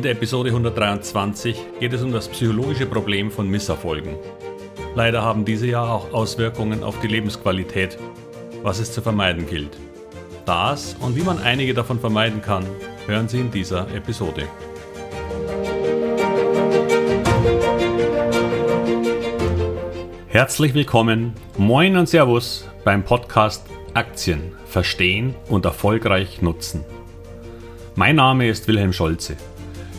In der Episode 123 geht es um das psychologische Problem von Misserfolgen. Leider haben diese ja auch Auswirkungen auf die Lebensqualität, was es zu vermeiden gilt. Das und wie man einige davon vermeiden kann, hören Sie in dieser Episode. Herzlich willkommen, moin und Servus beim Podcast Aktien verstehen und erfolgreich nutzen. Mein Name ist Wilhelm Scholze.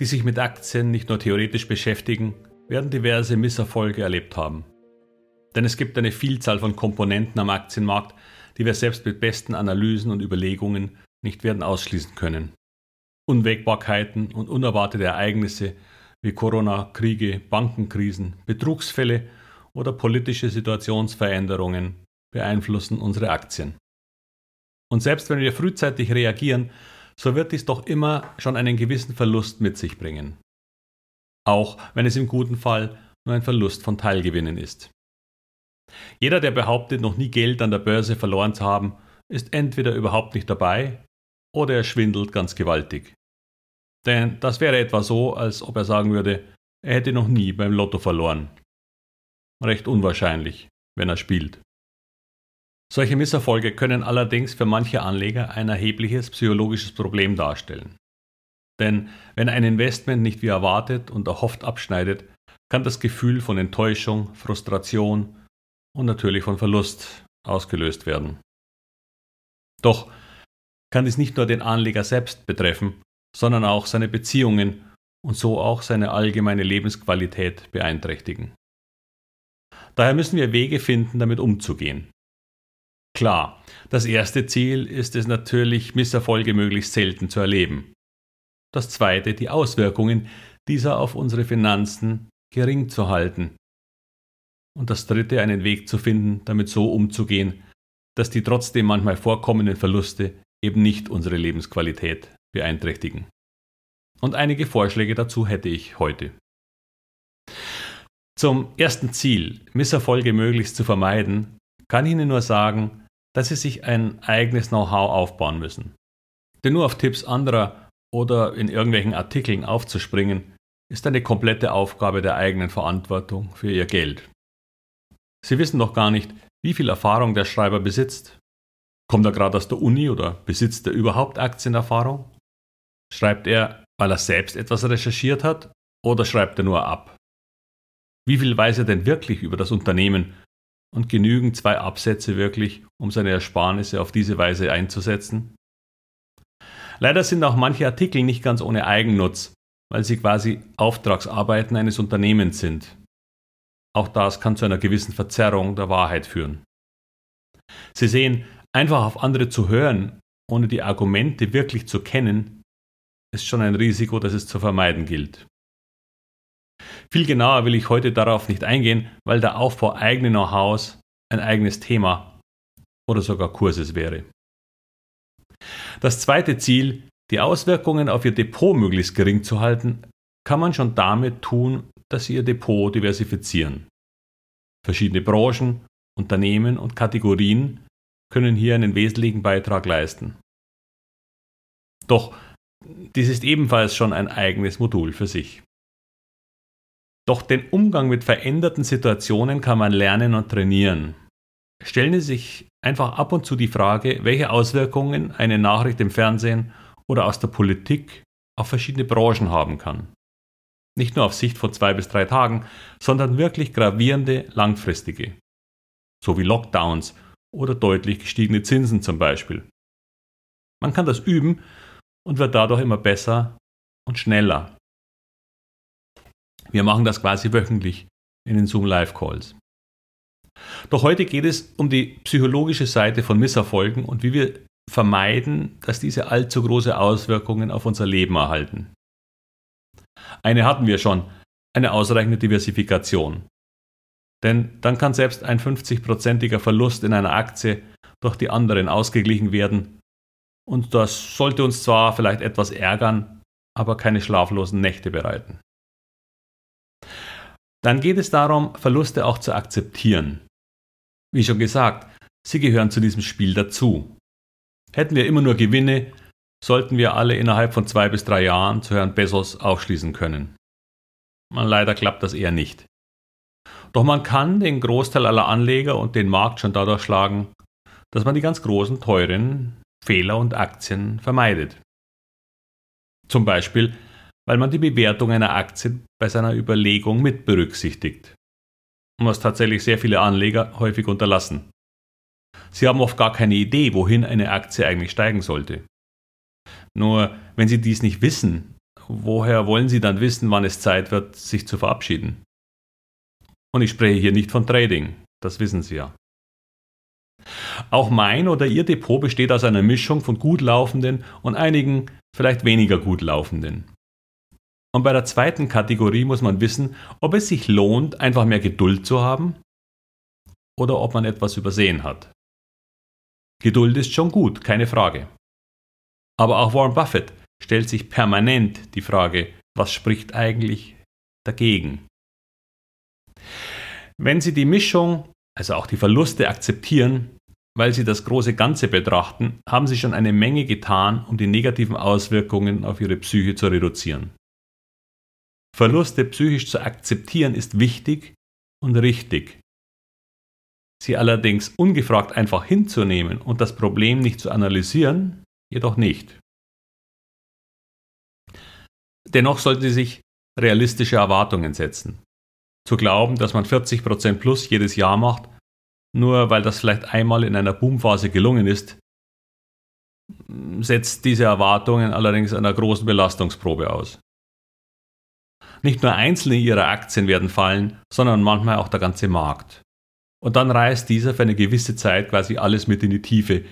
die sich mit Aktien nicht nur theoretisch beschäftigen, werden diverse Misserfolge erlebt haben. Denn es gibt eine Vielzahl von Komponenten am Aktienmarkt, die wir selbst mit besten Analysen und Überlegungen nicht werden ausschließen können. Unwägbarkeiten und unerwartete Ereignisse wie Corona, Kriege, Bankenkrisen, Betrugsfälle oder politische Situationsveränderungen beeinflussen unsere Aktien. Und selbst wenn wir frühzeitig reagieren, so wird dies doch immer schon einen gewissen Verlust mit sich bringen. Auch wenn es im guten Fall nur ein Verlust von Teilgewinnen ist. Jeder, der behauptet, noch nie Geld an der Börse verloren zu haben, ist entweder überhaupt nicht dabei oder er schwindelt ganz gewaltig. Denn das wäre etwa so, als ob er sagen würde, er hätte noch nie beim Lotto verloren. Recht unwahrscheinlich, wenn er spielt. Solche Misserfolge können allerdings für manche Anleger ein erhebliches psychologisches Problem darstellen. Denn wenn ein Investment nicht wie erwartet und erhofft abschneidet, kann das Gefühl von Enttäuschung, Frustration und natürlich von Verlust ausgelöst werden. Doch kann dies nicht nur den Anleger selbst betreffen, sondern auch seine Beziehungen und so auch seine allgemeine Lebensqualität beeinträchtigen. Daher müssen wir Wege finden, damit umzugehen. Klar, das erste Ziel ist es natürlich, Misserfolge möglichst selten zu erleben. Das zweite, die Auswirkungen dieser auf unsere Finanzen gering zu halten. Und das dritte, einen Weg zu finden, damit so umzugehen, dass die trotzdem manchmal vorkommenden Verluste eben nicht unsere Lebensqualität beeinträchtigen. Und einige Vorschläge dazu hätte ich heute. Zum ersten Ziel, Misserfolge möglichst zu vermeiden, kann ich Ihnen nur sagen, dass Sie sich ein eigenes Know-how aufbauen müssen. Denn nur auf Tipps anderer oder in irgendwelchen Artikeln aufzuspringen, ist eine komplette Aufgabe der eigenen Verantwortung für Ihr Geld. Sie wissen noch gar nicht, wie viel Erfahrung der Schreiber besitzt. Kommt er gerade aus der Uni oder besitzt er überhaupt Aktienerfahrung? Schreibt er, weil er selbst etwas recherchiert hat oder schreibt er nur ab? Wie viel weiß er denn wirklich über das Unternehmen und genügen zwei Absätze wirklich, um seine Ersparnisse auf diese Weise einzusetzen? Leider sind auch manche Artikel nicht ganz ohne Eigennutz, weil sie quasi Auftragsarbeiten eines Unternehmens sind. Auch das kann zu einer gewissen Verzerrung der Wahrheit führen. Sie sehen, einfach auf andere zu hören, ohne die Argumente wirklich zu kennen, ist schon ein Risiko, das es zu vermeiden gilt. Viel genauer will ich heute darauf nicht eingehen, weil der Aufbau eigenen Know-hows ein eigenes Thema oder sogar Kurses wäre. Das zweite Ziel, die Auswirkungen auf Ihr Depot möglichst gering zu halten, kann man schon damit tun, dass Sie Ihr Depot diversifizieren. Verschiedene Branchen, Unternehmen und Kategorien können hier einen wesentlichen Beitrag leisten. Doch dies ist ebenfalls schon ein eigenes Modul für sich. Doch den Umgang mit veränderten Situationen kann man lernen und trainieren. Stellen Sie sich einfach ab und zu die Frage, welche Auswirkungen eine Nachricht im Fernsehen oder aus der Politik auf verschiedene Branchen haben kann. Nicht nur auf Sicht von zwei bis drei Tagen, sondern wirklich gravierende langfristige. So wie Lockdowns oder deutlich gestiegene Zinsen zum Beispiel. Man kann das üben und wird dadurch immer besser und schneller. Wir machen das quasi wöchentlich in den Zoom Live Calls. Doch heute geht es um die psychologische Seite von Misserfolgen und wie wir vermeiden, dass diese allzu große Auswirkungen auf unser Leben erhalten. Eine hatten wir schon, eine ausreichende Diversifikation. Denn dann kann selbst ein 50-prozentiger Verlust in einer Aktie durch die anderen ausgeglichen werden. Und das sollte uns zwar vielleicht etwas ärgern, aber keine schlaflosen Nächte bereiten. Dann geht es darum, Verluste auch zu akzeptieren. Wie schon gesagt, sie gehören zu diesem Spiel dazu. Hätten wir immer nur Gewinne, sollten wir alle innerhalb von zwei bis drei Jahren zu Herrn Bezos aufschließen können. Leider klappt das eher nicht. Doch man kann den Großteil aller Anleger und den Markt schon dadurch schlagen, dass man die ganz großen, teuren Fehler und Aktien vermeidet. Zum Beispiel, weil man die Bewertung einer Aktie bei seiner Überlegung mit berücksichtigt. Was tatsächlich sehr viele Anleger häufig unterlassen. Sie haben oft gar keine Idee, wohin eine Aktie eigentlich steigen sollte. Nur, wenn Sie dies nicht wissen, woher wollen Sie dann wissen, wann es Zeit wird, sich zu verabschieden? Und ich spreche hier nicht von Trading, das wissen Sie ja. Auch mein oder Ihr Depot besteht aus einer Mischung von gut laufenden und einigen vielleicht weniger gut laufenden. Und bei der zweiten Kategorie muss man wissen, ob es sich lohnt, einfach mehr Geduld zu haben oder ob man etwas übersehen hat. Geduld ist schon gut, keine Frage. Aber auch Warren Buffett stellt sich permanent die Frage, was spricht eigentlich dagegen? Wenn Sie die Mischung, also auch die Verluste akzeptieren, weil Sie das große Ganze betrachten, haben Sie schon eine Menge getan, um die negativen Auswirkungen auf Ihre Psyche zu reduzieren. Verluste psychisch zu akzeptieren ist wichtig und richtig. Sie allerdings ungefragt einfach hinzunehmen und das Problem nicht zu analysieren, jedoch nicht. Dennoch sollten Sie sich realistische Erwartungen setzen. Zu glauben, dass man 40% plus jedes Jahr macht, nur weil das vielleicht einmal in einer Boomphase gelungen ist, setzt diese Erwartungen allerdings einer großen Belastungsprobe aus. Nicht nur einzelne ihrer Aktien werden fallen, sondern manchmal auch der ganze Markt. Und dann reißt dieser für eine gewisse Zeit quasi alles mit in die Tiefe.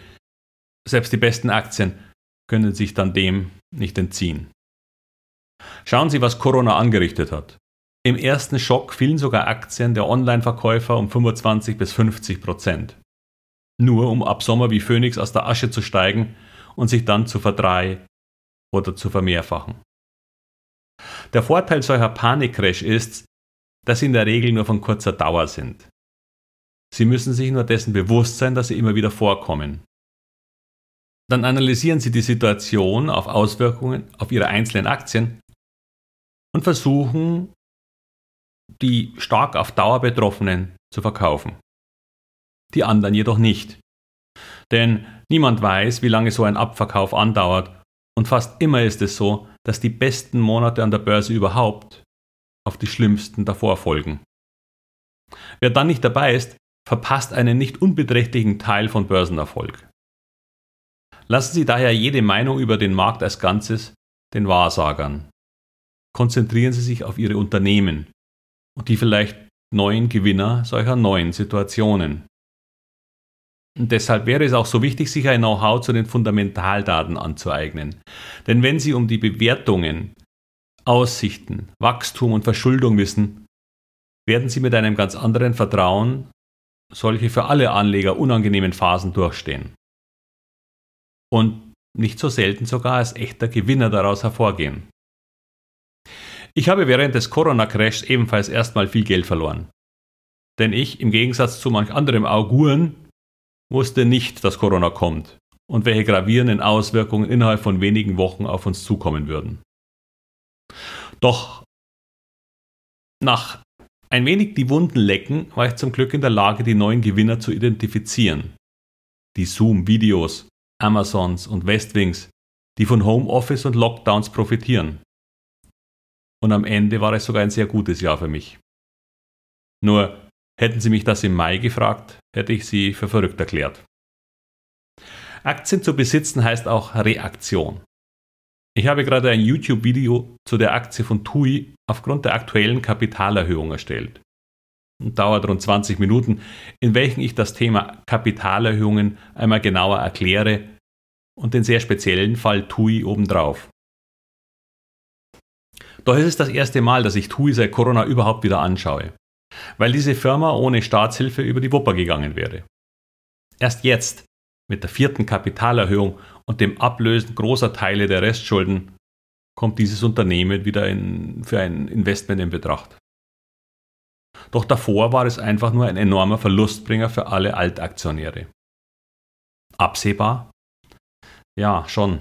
Selbst die besten Aktien können sich dann dem nicht entziehen. Schauen Sie, was Corona angerichtet hat. Im ersten Schock fielen sogar Aktien der Online-Verkäufer um 25 bis 50 Prozent. Nur um ab Sommer wie Phönix aus der Asche zu steigen und sich dann zu verdrei oder zu vermehrfachen. Der Vorteil solcher Panikcrash ist, dass sie in der Regel nur von kurzer Dauer sind. Sie müssen sich nur dessen bewusst sein, dass sie immer wieder vorkommen. Dann analysieren Sie die Situation auf Auswirkungen auf Ihre einzelnen Aktien und versuchen, die stark auf Dauer Betroffenen zu verkaufen. Die anderen jedoch nicht. Denn niemand weiß, wie lange so ein Abverkauf andauert und fast immer ist es so, dass die besten Monate an der Börse überhaupt auf die schlimmsten davor folgen. Wer dann nicht dabei ist, verpasst einen nicht unbeträchtlichen Teil von Börsenerfolg. Lassen Sie daher jede Meinung über den Markt als Ganzes den Wahrsagern konzentrieren Sie sich auf Ihre Unternehmen und die vielleicht neuen Gewinner solcher neuen Situationen. Und deshalb wäre es auch so wichtig, sich ein Know-how zu den Fundamentaldaten anzueignen. Denn wenn Sie um die Bewertungen, Aussichten, Wachstum und Verschuldung wissen, werden Sie mit einem ganz anderen Vertrauen solche für alle Anleger unangenehmen Phasen durchstehen. Und nicht so selten sogar als echter Gewinner daraus hervorgehen. Ich habe während des Corona-Crashs ebenfalls erstmal viel Geld verloren. Denn ich, im Gegensatz zu manch anderem Auguren, wusste nicht, dass Corona kommt und welche gravierenden Auswirkungen innerhalb von wenigen Wochen auf uns zukommen würden. Doch nach ein wenig die Wunden lecken, war ich zum Glück in der Lage, die neuen Gewinner zu identifizieren. Die Zoom-Videos, Amazons und Westwings, die von Homeoffice und Lockdowns profitieren. Und am Ende war es sogar ein sehr gutes Jahr für mich. Nur hätten Sie mich das im Mai gefragt, hätte ich Sie für verrückt erklärt. Aktien zu besitzen heißt auch Reaktion. Ich habe gerade ein YouTube-Video zu der Aktie von TUI aufgrund der aktuellen Kapitalerhöhung erstellt. Dauert rund 20 Minuten, in welchen ich das Thema Kapitalerhöhungen einmal genauer erkläre und den sehr speziellen Fall TUI obendrauf. Doch es ist das erste Mal, dass ich TUI seit Corona überhaupt wieder anschaue, weil diese Firma ohne Staatshilfe über die Wupper gegangen wäre. Erst jetzt, mit der vierten Kapitalerhöhung und dem Ablösen großer Teile der Restschulden, kommt dieses Unternehmen wieder in, für ein Investment in Betracht. Doch davor war es einfach nur ein enormer Verlustbringer für alle Altaktionäre. Absehbar? Ja, schon.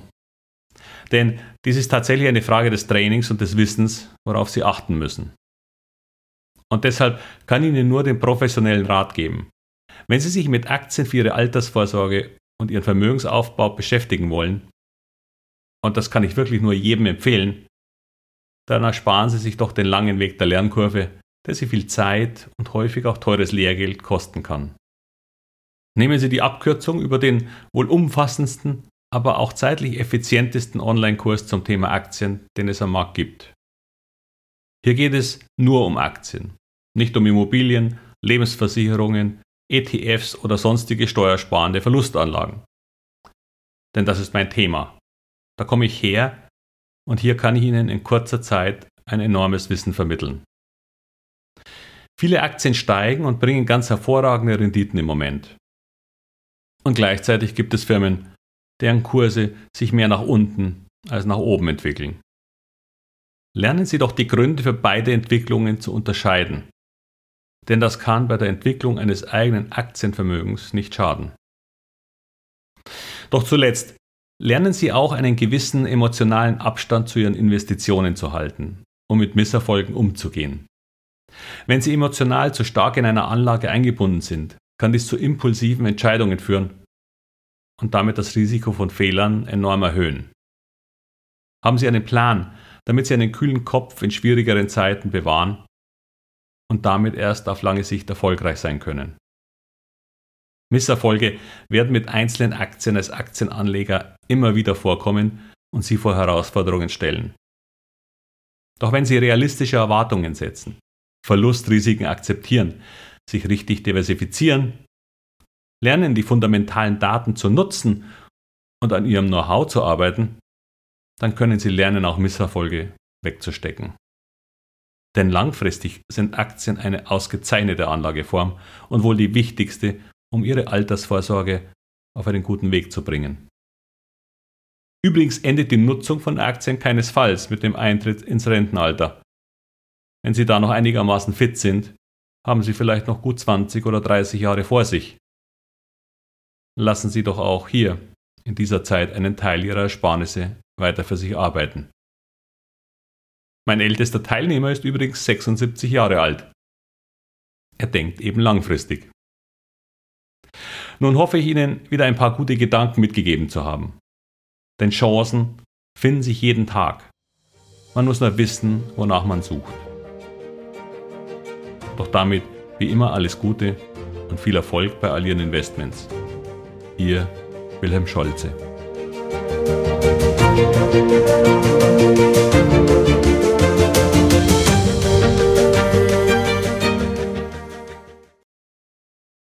Denn dies ist tatsächlich eine Frage des Trainings und des Wissens, worauf Sie achten müssen. Und deshalb kann ich Ihnen nur den professionellen Rat geben. Wenn Sie sich mit Aktien für Ihre Altersvorsorge und Ihren Vermögensaufbau beschäftigen wollen, und das kann ich wirklich nur jedem empfehlen, dann ersparen Sie sich doch den langen Weg der Lernkurve, der Sie viel Zeit und häufig auch teures Lehrgeld kosten kann. Nehmen Sie die Abkürzung über den wohl umfassendsten aber auch zeitlich effizientesten Online-Kurs zum Thema Aktien, den es am Markt gibt. Hier geht es nur um Aktien, nicht um Immobilien, Lebensversicherungen, ETFs oder sonstige steuersparende Verlustanlagen. Denn das ist mein Thema. Da komme ich her und hier kann ich Ihnen in kurzer Zeit ein enormes Wissen vermitteln. Viele Aktien steigen und bringen ganz hervorragende Renditen im Moment. Und gleichzeitig gibt es Firmen, deren Kurse sich mehr nach unten als nach oben entwickeln. Lernen Sie doch die Gründe für beide Entwicklungen zu unterscheiden, denn das kann bei der Entwicklung eines eigenen Aktienvermögens nicht schaden. Doch zuletzt, lernen Sie auch einen gewissen emotionalen Abstand zu Ihren Investitionen zu halten, um mit Misserfolgen umzugehen. Wenn Sie emotional zu stark in einer Anlage eingebunden sind, kann dies zu impulsiven Entscheidungen führen und damit das Risiko von Fehlern enorm erhöhen. Haben Sie einen Plan, damit Sie einen kühlen Kopf in schwierigeren Zeiten bewahren und damit erst auf lange Sicht erfolgreich sein können. Misserfolge werden mit einzelnen Aktien als Aktienanleger immer wieder vorkommen und Sie vor Herausforderungen stellen. Doch wenn Sie realistische Erwartungen setzen, Verlustrisiken akzeptieren, sich richtig diversifizieren lernen, die fundamentalen Daten zu nutzen und an ihrem Know-how zu arbeiten, dann können Sie lernen, auch Misserfolge wegzustecken. Denn langfristig sind Aktien eine ausgezeichnete Anlageform und wohl die wichtigste, um Ihre Altersvorsorge auf einen guten Weg zu bringen. Übrigens endet die Nutzung von Aktien keinesfalls mit dem Eintritt ins Rentenalter. Wenn Sie da noch einigermaßen fit sind, haben Sie vielleicht noch gut 20 oder 30 Jahre vor sich lassen Sie doch auch hier in dieser Zeit einen Teil Ihrer Ersparnisse weiter für sich arbeiten. Mein ältester Teilnehmer ist übrigens 76 Jahre alt. Er denkt eben langfristig. Nun hoffe ich Ihnen wieder ein paar gute Gedanken mitgegeben zu haben. Denn Chancen finden sich jeden Tag. Man muss nur wissen, wonach man sucht. Doch damit wie immer alles Gute und viel Erfolg bei all Ihren Investments. Ihr Wilhelm Scholze.